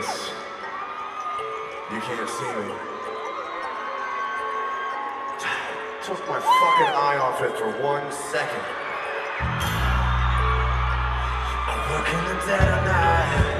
this. You can't see me. Took my fucking eye off it for one second. I'm in the dead of night.